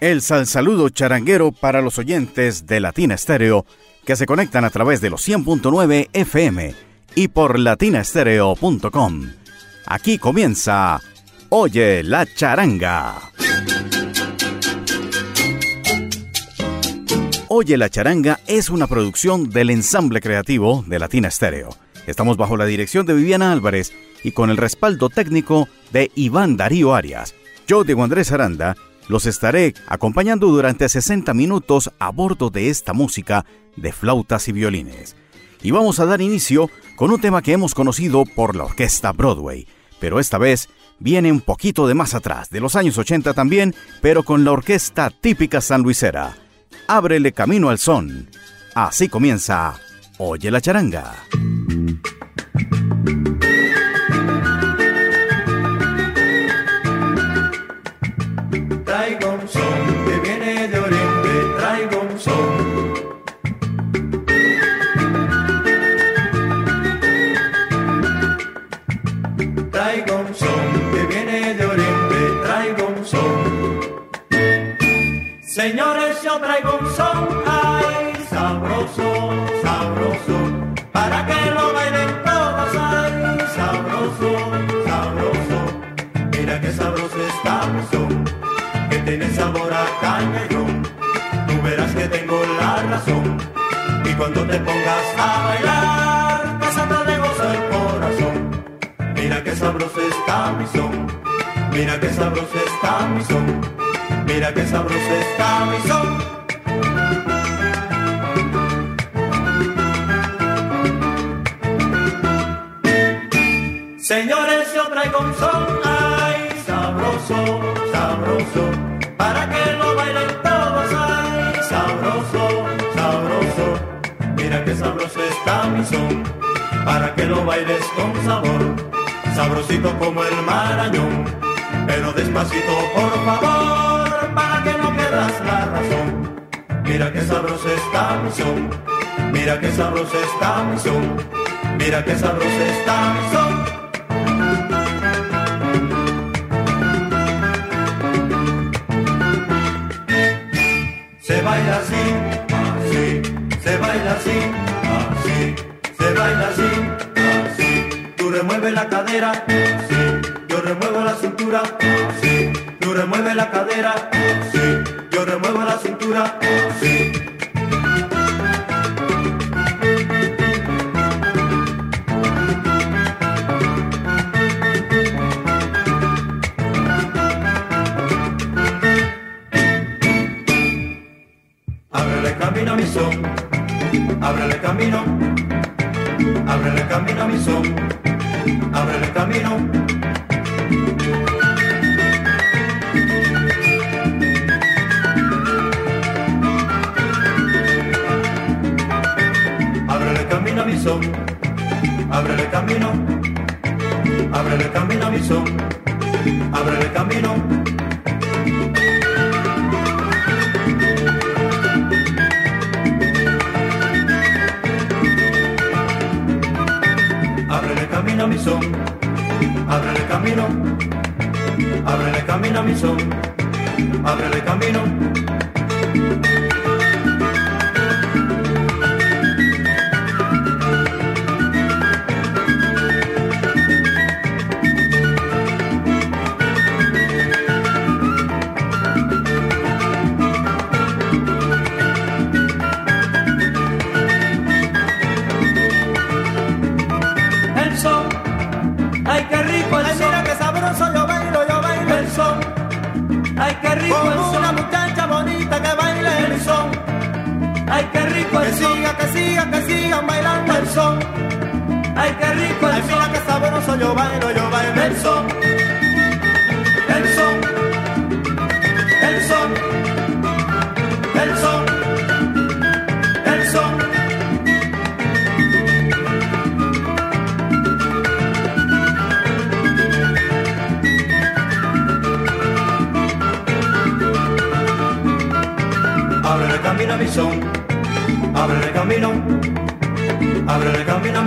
El sal saludo charanguero para los oyentes de Latina Estéreo que se conectan a través de los 100.9 FM y por latinastereo.com. Aquí comienza Oye la charanga. Oye la charanga es una producción del ensamble creativo de Latina Estéreo. Estamos bajo la dirección de Viviana Álvarez y con el respaldo técnico de Iván Darío Arias. Yo, Diego Andrés Aranda, los estaré acompañando durante 60 minutos a bordo de esta música de flautas y violines. Y vamos a dar inicio con un tema que hemos conocido por la orquesta Broadway, pero esta vez viene un poquito de más atrás, de los años 80 también, pero con la orquesta típica sanluisera. Ábrele camino al son. Así comienza Oye la charanga. Señores, yo traigo un son, ay, sabroso, sabroso, para que lo bailen todos, ay, sabroso, sabroso. Mira qué sabroso está mi son, que tiene sabor a cañón. Tú verás que tengo la razón, y cuando te pongas a bailar, a de gozo el corazón. Mira qué sabroso está mi son, mira qué sabroso está mi son. Mira qué sabroso está mi son. Señores, yo traigo un son, ay, sabroso, sabroso, para que lo bailen todos, ay, sabroso, sabroso. Mira qué sabroso está mi son, para que lo bailes con sabor, sabrosito como el marañón, pero despacito, por favor mira qué sabroso está mi son, mira qué sabroso está mi son.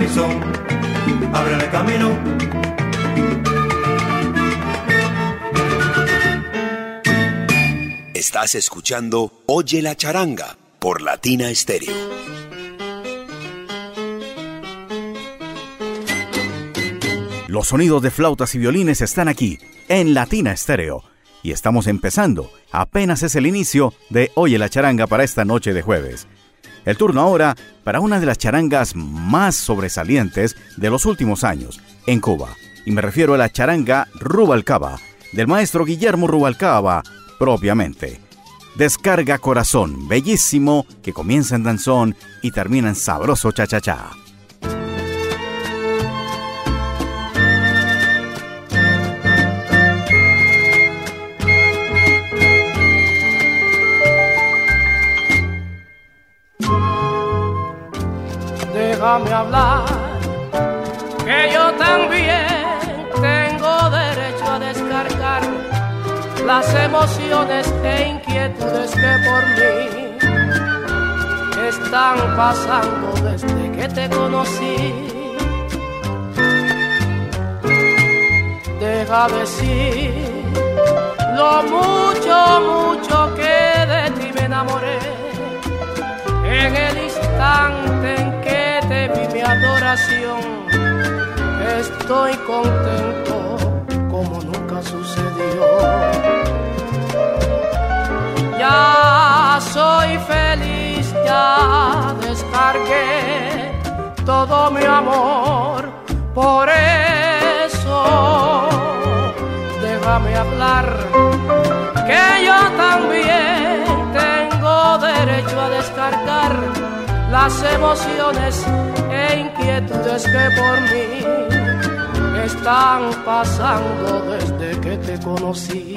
Camino a mi son, ábrele camino. Estás escuchando Oye la charanga por Latina Stereo. Los sonidos de flautas y violines están aquí, en Latina Stereo. Y estamos empezando. Apenas es el inicio de Oye la charanga para esta noche de jueves. El turno ahora para una de las charangas más sobresalientes de los últimos años en Cuba. Y me refiero a la charanga Rubalcaba, del maestro Guillermo Rubalcaba, propiamente. Descarga corazón, bellísimo, que comienza en danzón y termina en sabroso cha-cha-cha. Déjame hablar, que yo también tengo derecho a descargar las emociones e inquietudes que por mí están pasando desde que te conocí. Deja decir lo mucho, mucho que de ti me enamoré en el instante adoración. Estoy contento como nunca sucedió. Ya soy feliz, ya descargué todo mi amor. Por eso, déjame hablar, que yo también tengo derecho a descargar las emociones e inquietudes que por mí están pasando desde que te conocí.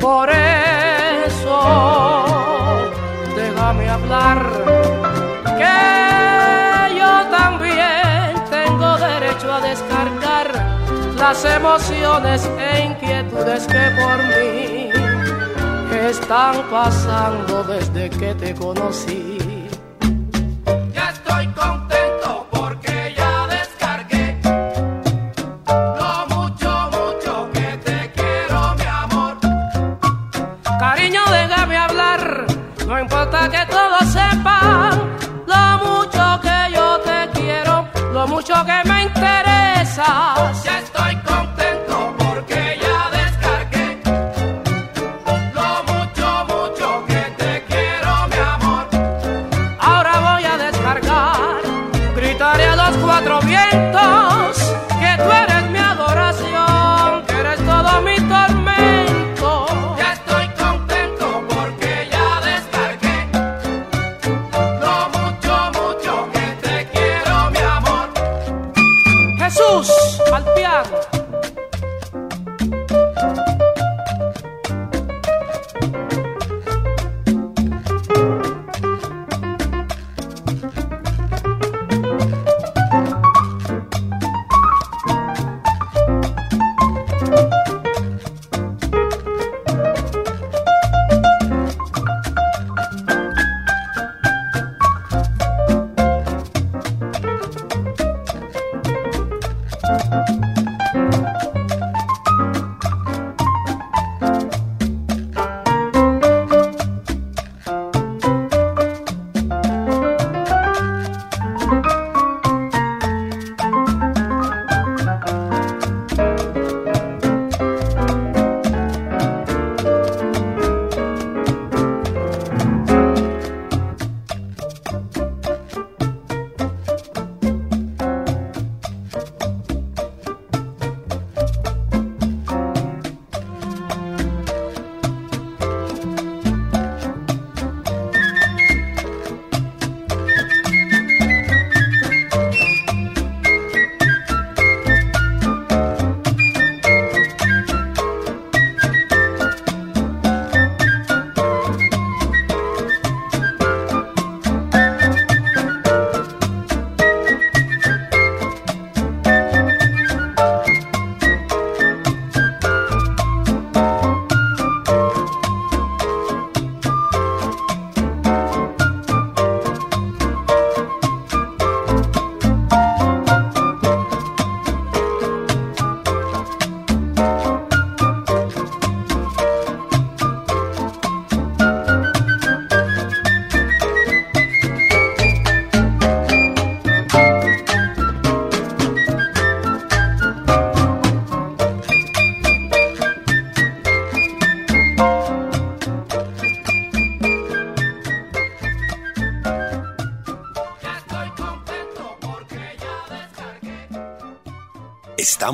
Por eso déjame hablar, que yo también tengo derecho a descargar las emociones e inquietudes que por mí están pasando desde que te conocí. Que me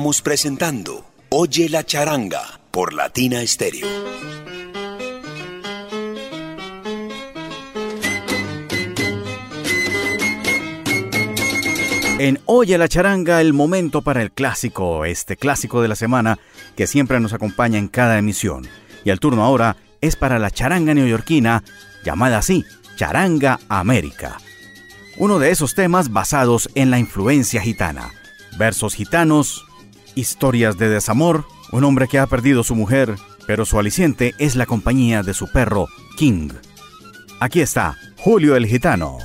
Presentando Oye la charanga por Latina Estéreo. En Oye la charanga, el momento para el clásico, este clásico de la semana que siempre nos acompaña en cada emisión. Y el turno ahora es para la charanga neoyorquina, llamada así, Charanga América. Uno de esos temas basados en la influencia gitana. Versos gitanos, historias de desamor, un hombre que ha perdido su mujer, pero su aliciente es la compañía de su perro, King. Aquí está, Julio el Gitano.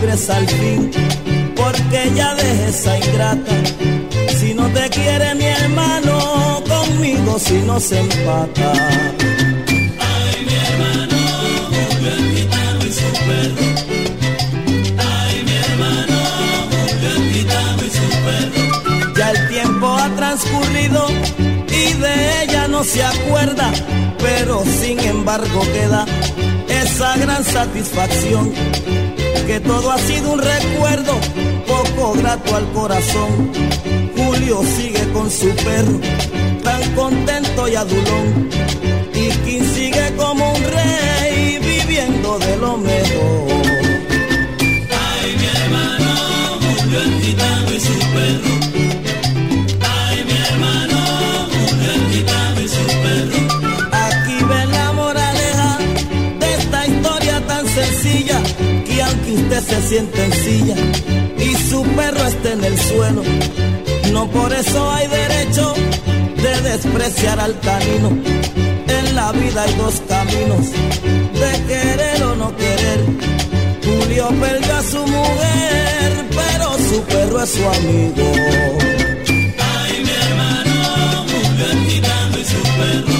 Libres al fin, porque ya deje esa ingrata. Si no te quiere mi hermano, conmigo si no se empata. Ya el tiempo ha transcurrido y de ella no se acuerda, pero sin embargo queda esa gran satisfacción, que todo ha sido un recuerdo poco grato al corazón. Julio sigue con su perro, tan contento y adulón, siente en silla y su perro esté en el suelo, no por eso hay derecho de despreciar al canino. En la vida hay dos caminos, de querer o no querer. Julio perdió a su mujer, pero su perro es su amigo. Benditos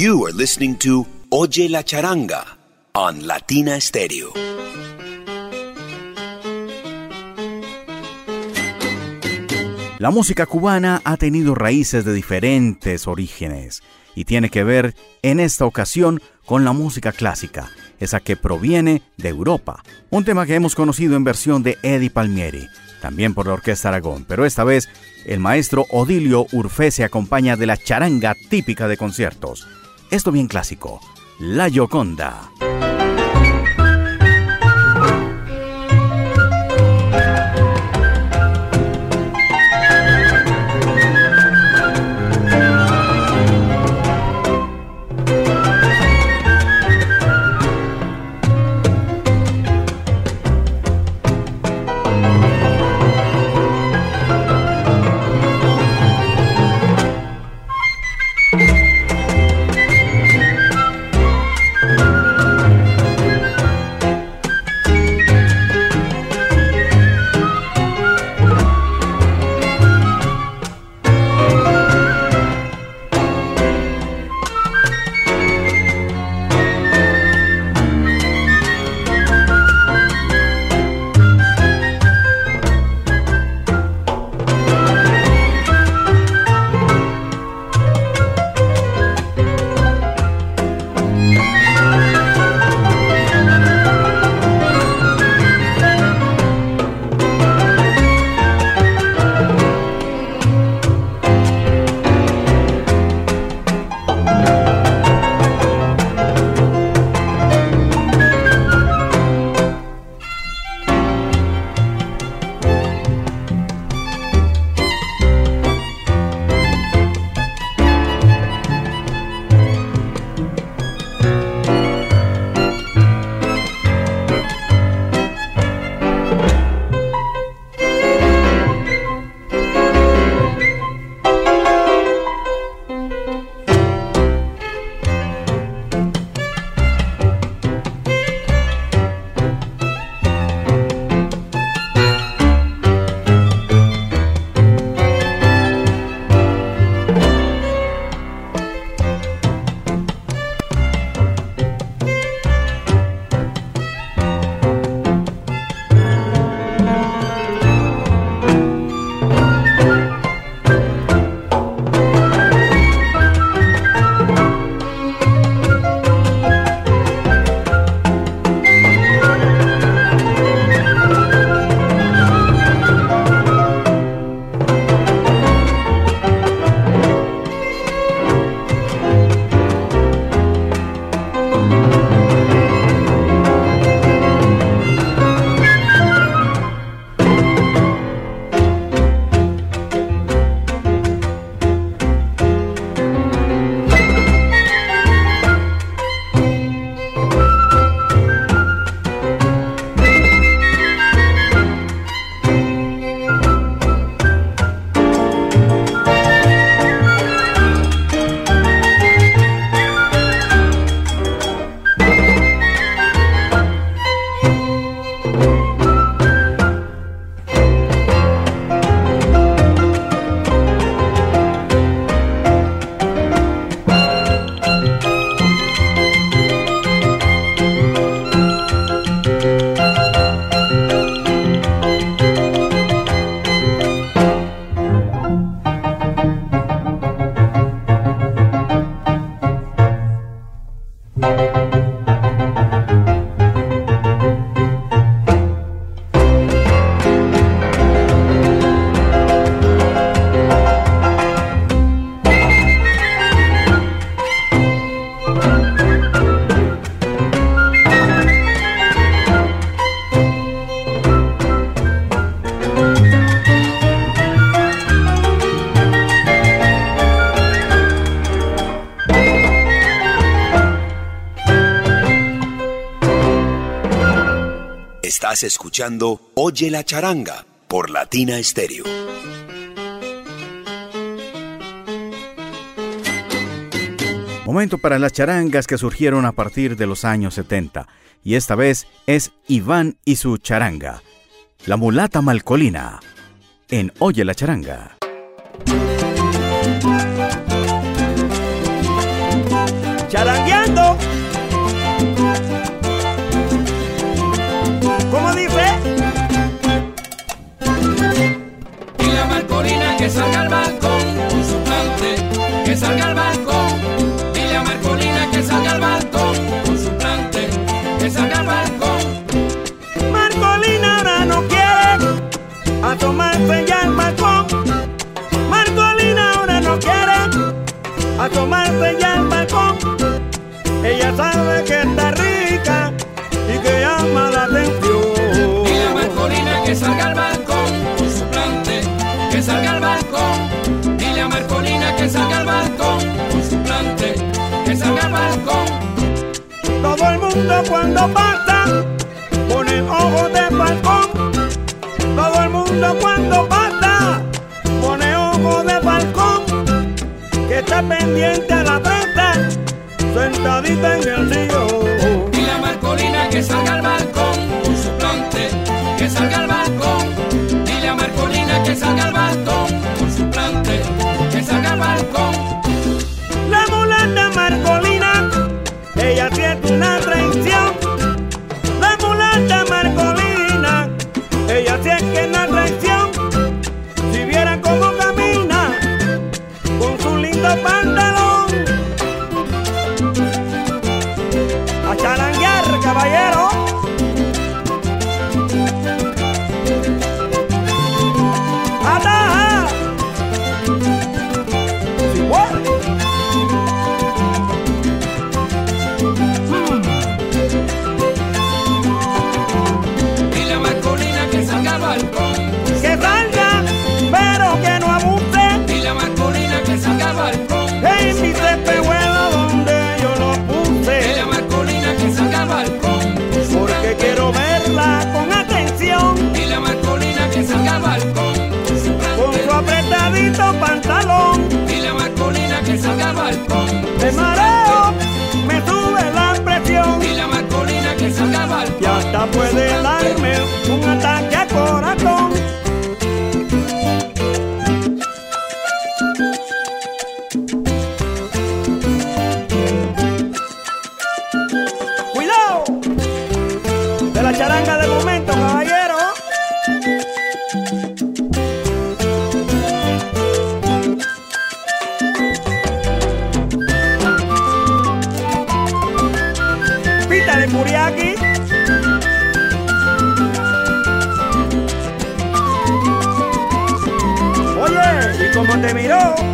You are listening to Oye la Charanga on Latina Stereo. La música cubana ha tenido raíces de diferentes orígenes y tiene que ver en esta ocasión con la música clásica, esa que proviene de Europa, un tema que hemos conocido en versión de Eddie Palmieri, también por la Orquesta Aragón, pero esta vez el maestro Odilio Urfe se acompaña de la charanga típica de conciertos. Esto bien clásico, La Escuchando Oye la charanga por Latina Stereo. Momento para las charangas que surgieron a partir de los años 70. Y esta vez es Iván y su charanga. La mulata malcolina. En Oye la charanga. charangueando. ¿Cómo dice? Y la Marcolina que salga al balcón con su plante, que salga al balcón. Y la Marcolina que salga al balcón con su plante, que salga al balcón. Marcolina ahora no quiere a tomarse ya el balcón. Marcolina ahora no quiere a tomarse ya el balcón. Ella sabe que está rica y que llama la atención. Todo el mundo cuando pasa pone ojos de balcón. Todo el mundo cuando pasa pone ojos de balcón. Que está pendiente a la prensa, sentadita en el río. Y Marcolina que salga al balcón con su plante, que salga al balcón. Y la Marcolina que salga al balcón su puede darme te miró?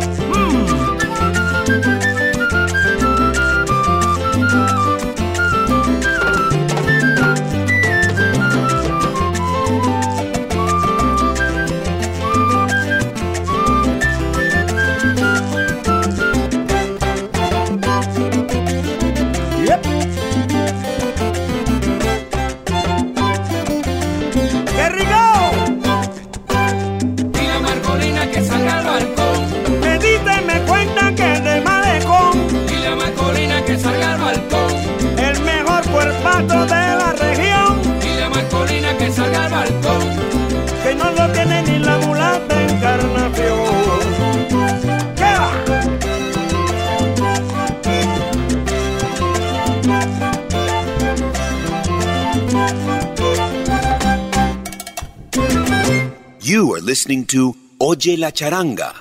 Listening to Oye la Charanga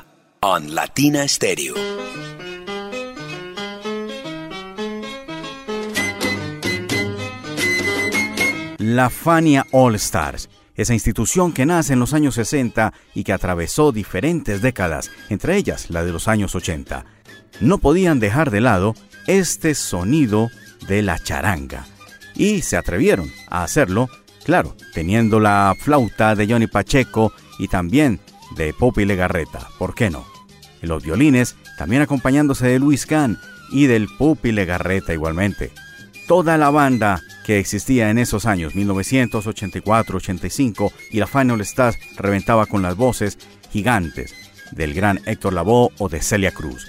on Latina Stereo. La Fania All Stars, esa institución que nace en los años 60 y que atravesó diferentes décadas, entre ellas la de los años 80. No podían dejar de lado este sonido de la charanga y se atrevieron a hacerlo, claro, teniendo la flauta de Johnny Pacheco y también de Poppy Legarreta, ¿por qué no? En los violines también acompañándose de Luis Can y del Pupi Legarreta igualmente. Toda la banda que existía en esos años, 1984-85, y la Final Stars reventaba con las voces gigantes del gran Héctor Lavoe o de Celia Cruz.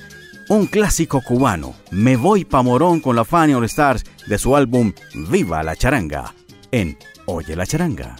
Un clásico cubano, Me Voy Pa' Morón con la Final Stars de su álbum Viva la Charanga, en Oye la Charanga.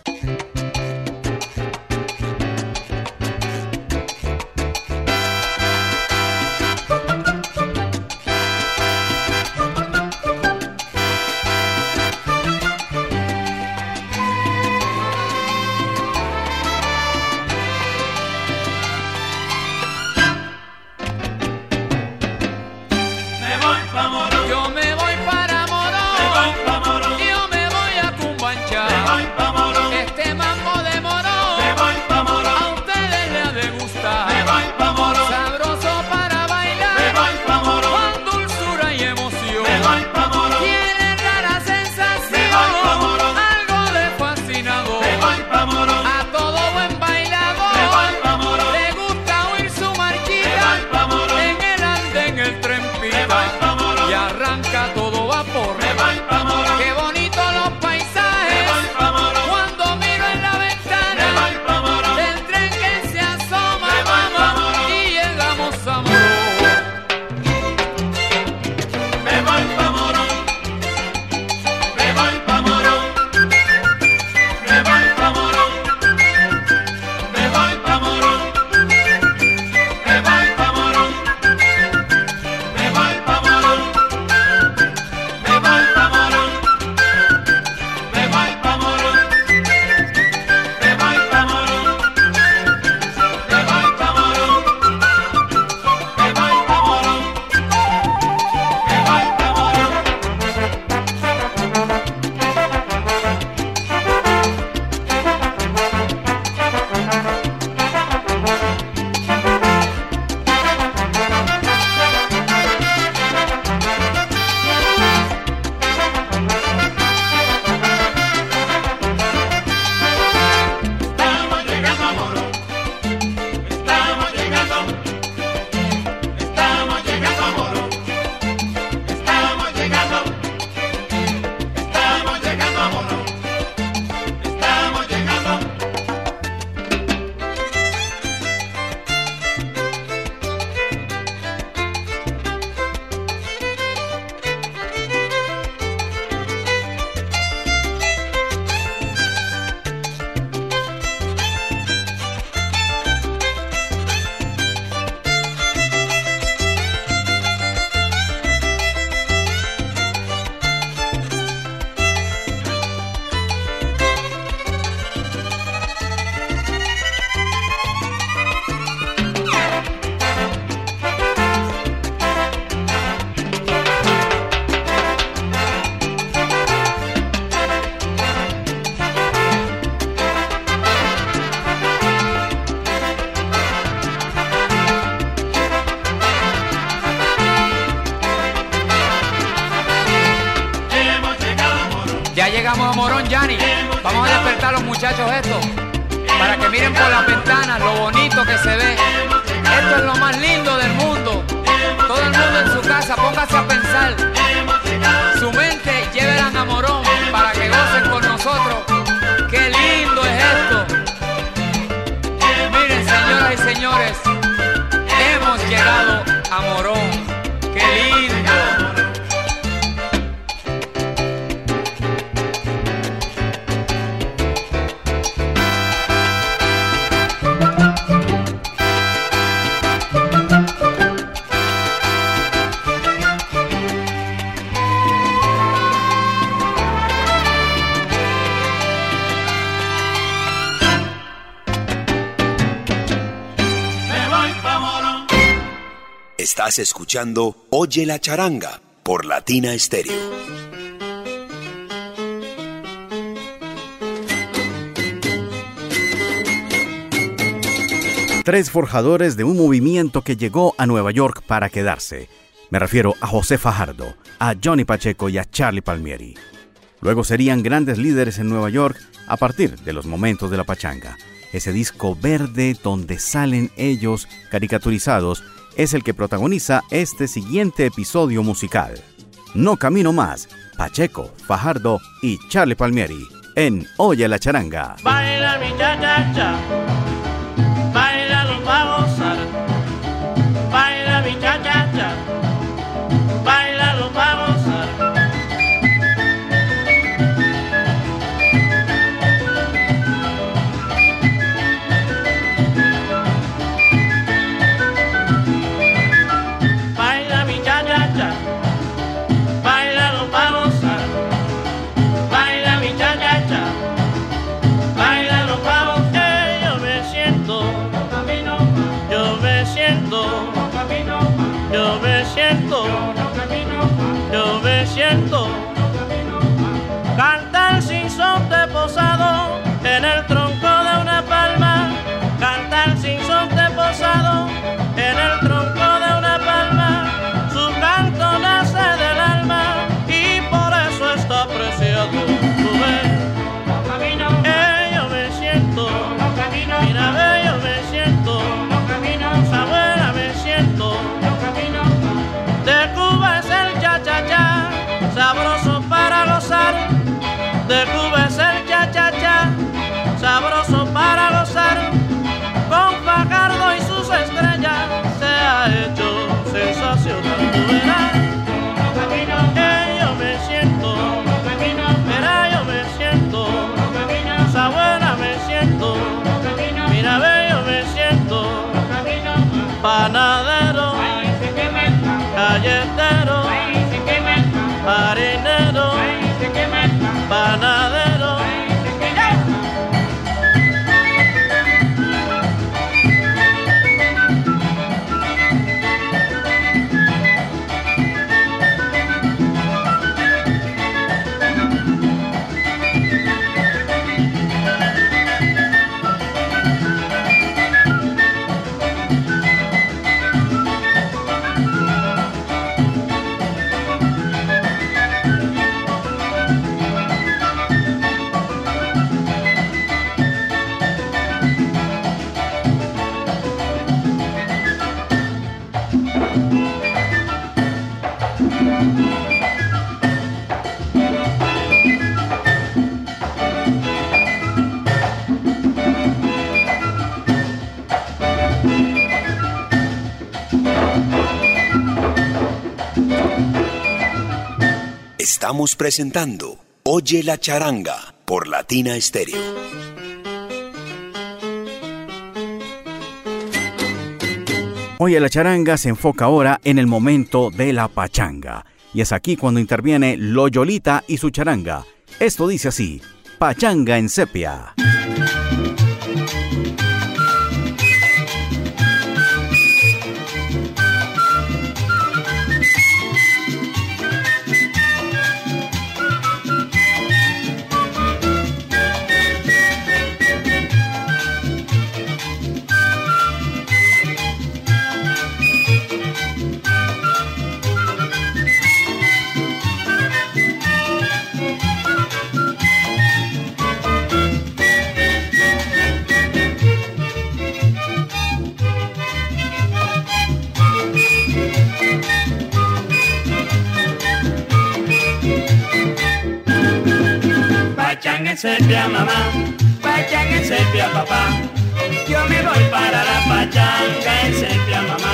Lo más lindo del mundo. Todo el mundo en su casa, póngase a pensar. Su mente llévelan a Morón para que gocen con nosotros. Qué lindo es esto. Miren, señoras y señores, hemos llegado a Morón. Escuchando Oye la charanga por Latina Stereo. Tres forjadores de un movimiento que llegó a Nueva York para quedarse. Me refiero a José Fajardo, a Johnny Pacheco y a Charlie Palmieri. Luego serían grandes líderes en Nueva York a partir de los momentos de la pachanga. Ese disco verde donde salen ellos caricaturizados es el que protagoniza este siguiente episodio musical. No camino más, Pacheco, Fajardo y Charlie Palmieri en Oye la charanga. Baila mi cha cha cha, Presentando Oye la charanga por Latina Stereo. Oye, la charanga se enfoca ahora en el momento de la pachanga. Y es aquí cuando interviene Loyolita y su charanga. Esto dice así, pachanga en sepia. Pachanga en sepia mamá, pachanga en sepia papá. Yo me voy para la pachanga en sepia mamá.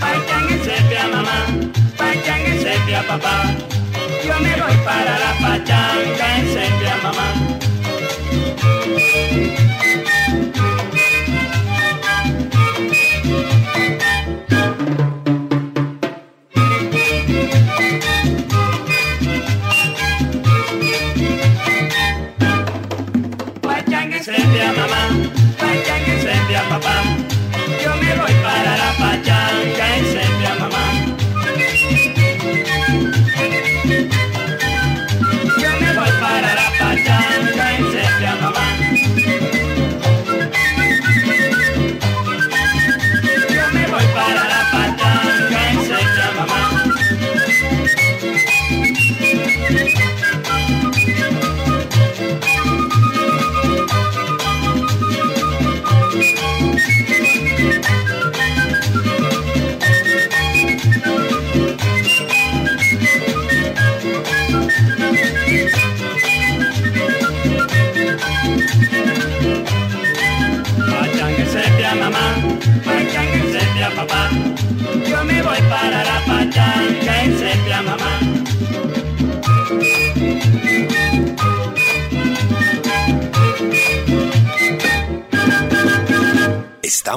Pachanga en sepia mamá, pachanga en sepia papá. Yo me voy para la pachanga en sepia mamá.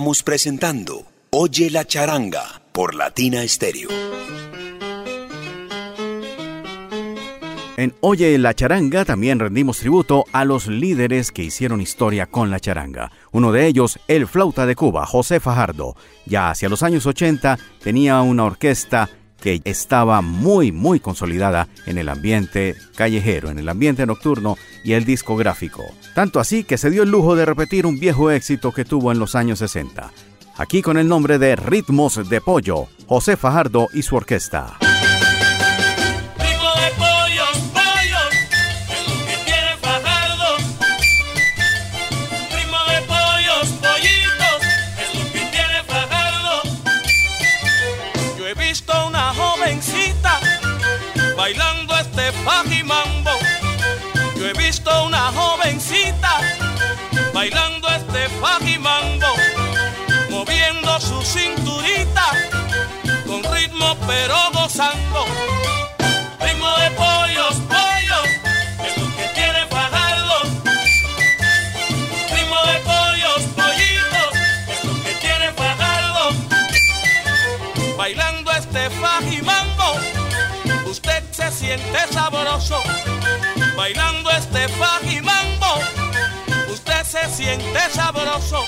Estamos presentando Oye la charanga por Latina Stereo. En Oye la charanga también rendimos tributo a los líderes que hicieron historia con la charanga. Uno de ellos, el flauta de Cuba, José Fajardo. Ya hacia los años 80 tenía una orquesta que estaba muy muy consolidada en el ambiente callejero, en el ambiente nocturno y el discográfico. Tanto así que se dio el lujo de repetir un viejo éxito que tuvo en los años 60. Aquí con el nombre de Ritmos de Pollo, José Fajardo y su orquesta. Su cinturita con ritmo pero gozando. Ritmo de pollos, pollos, es lo que tiene Fajardo. Ritmo de pollos, pollitos, es lo que tiene Fajardo. Bailando este mambo, usted se siente sabroso. Bailando este mambo, usted se siente sabroso.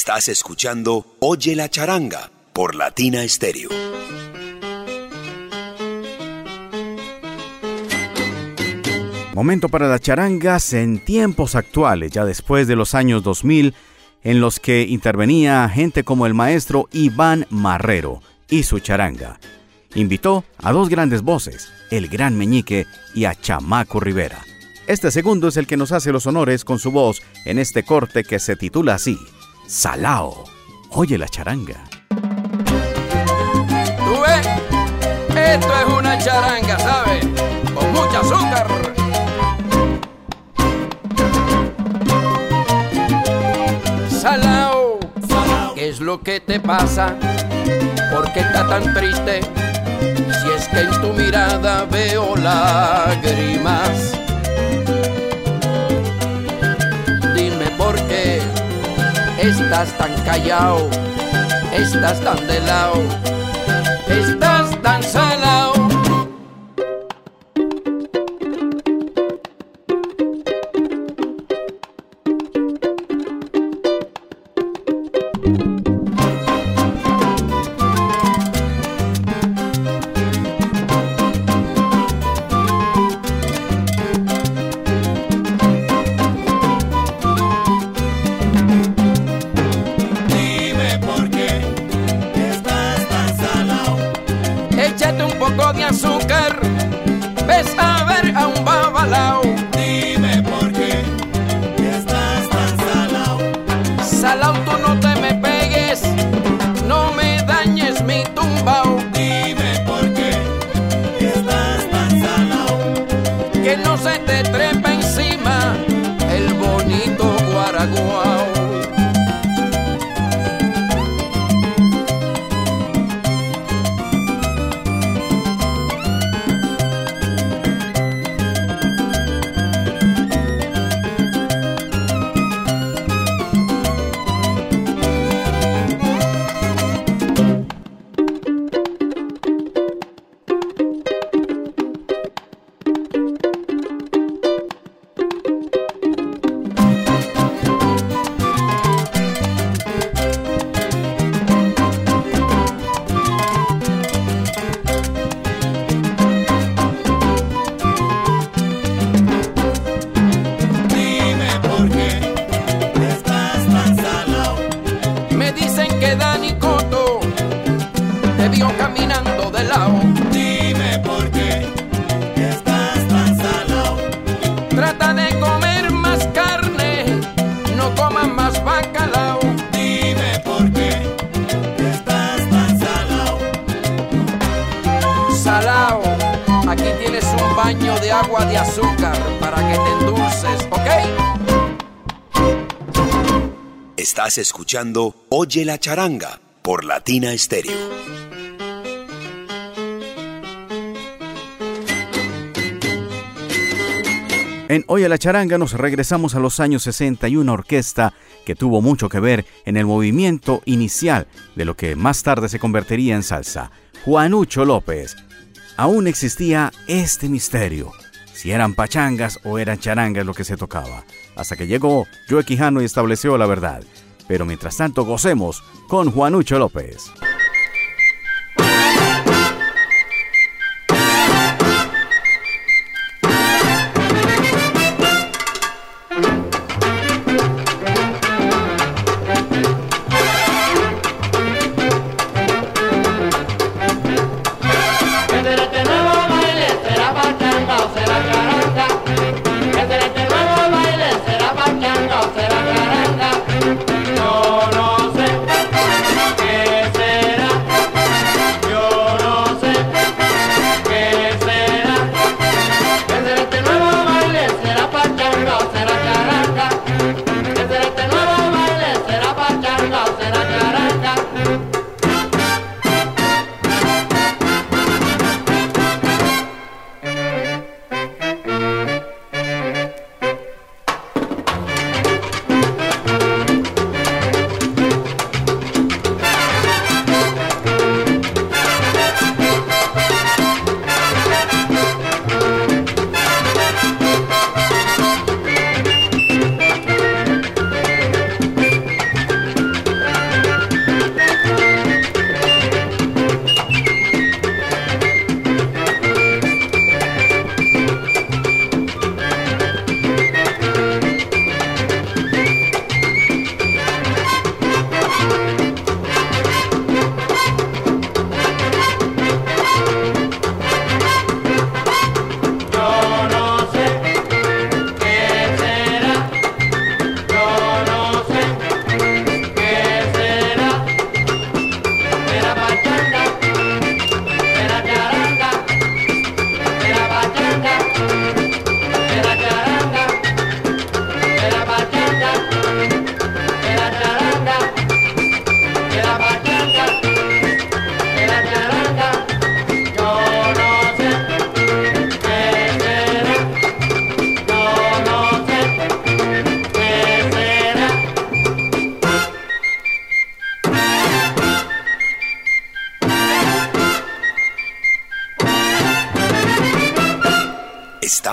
Estás escuchando Oye la charanga por Latina Stereo. Momento para las charangas en tiempos actuales, ya después de los años 2000, en los que intervenía gente como el maestro Iván Marrero y su charanga. Invitó a dos grandes voces, el Gran Meñique y a Chamaco Rivera. Este segundo es el que nos hace los honores con su voz en este corte que se titula así, Salao. Oye la charanga. ¿Tú ves? Esto es una charanga, ¿sabes? Con mucha azúcar. Salao, ¿qué es lo que te pasa? ¿Por qué estás tan triste? Si es que en tu mirada veo lágrimas. Estás tan callado, estás tan de lado, estás tan salado. Poco de azúcar, ves a ver a un babalao. Estás escuchando Oye la charanga por Latina Stereo. En Hoy a la Charanga nos regresamos a los años 60 y una orquesta que tuvo mucho que ver en el movimiento inicial de lo que más tarde se convertiría en salsa. Juanucho López. Aún existía este misterio, si eran pachangas o eran charangas lo que se tocaba, hasta que llegó Joe Quijano y estableció la verdad. Pero mientras tanto gocemos con Juanucho López.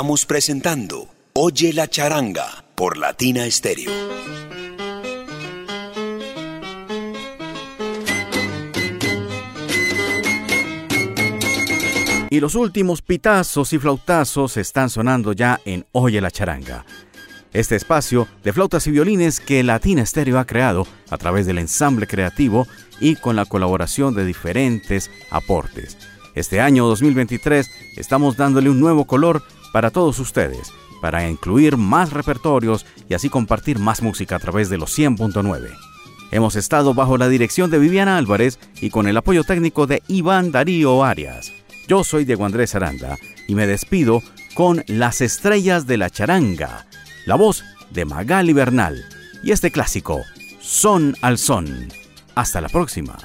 Estamos presentando Oye la charanga por Latina Stereo. Y los últimos pitazos y flautazos están sonando ya en Oye la charanga. Este espacio de flautas y violines que Latina Stereo ha creado a través del ensamble creativo y con la colaboración de diferentes aportes. Este año 2023 estamos dándole un nuevo color para todos ustedes, para incluir más repertorios y así compartir más música a través de los 100.9. Hemos estado bajo la dirección de Viviana Álvarez y con el apoyo técnico de Iván Darío Arias. Yo soy Diego Andrés Aranda y me despido con Las Estrellas de la Charanga, la voz de Magali Bernal y este clásico, Son al Son. Hasta la próxima.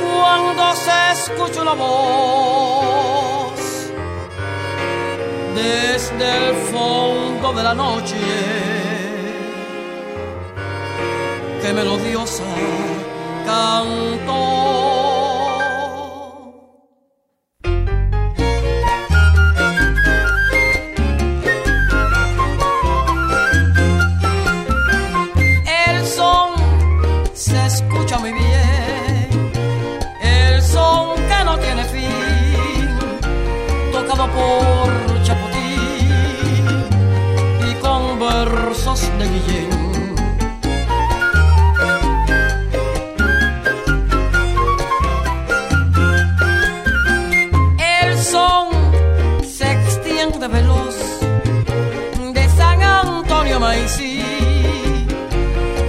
Cuando se escucha una voz desde el fondo de la noche que melodiosa cantó. Por Chapotín y con versos de Guillén.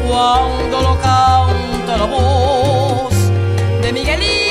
Cuando lo canta la voz de Miguelito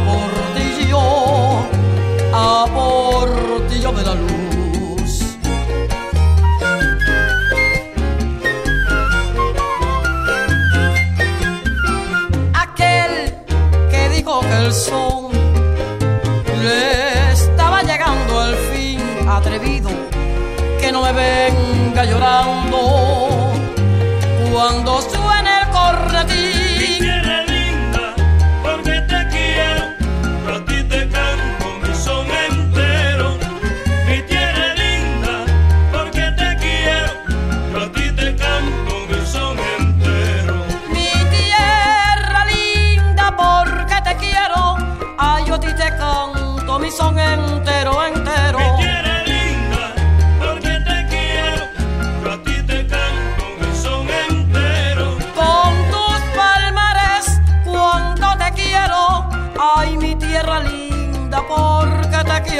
Pregúntaselo a Portillo, a Portillo de la Luz. Aquel que dijo que el son le estaba llegando el fin atrevido que no me venga llorando cuando suene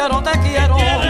quiero, te quiero.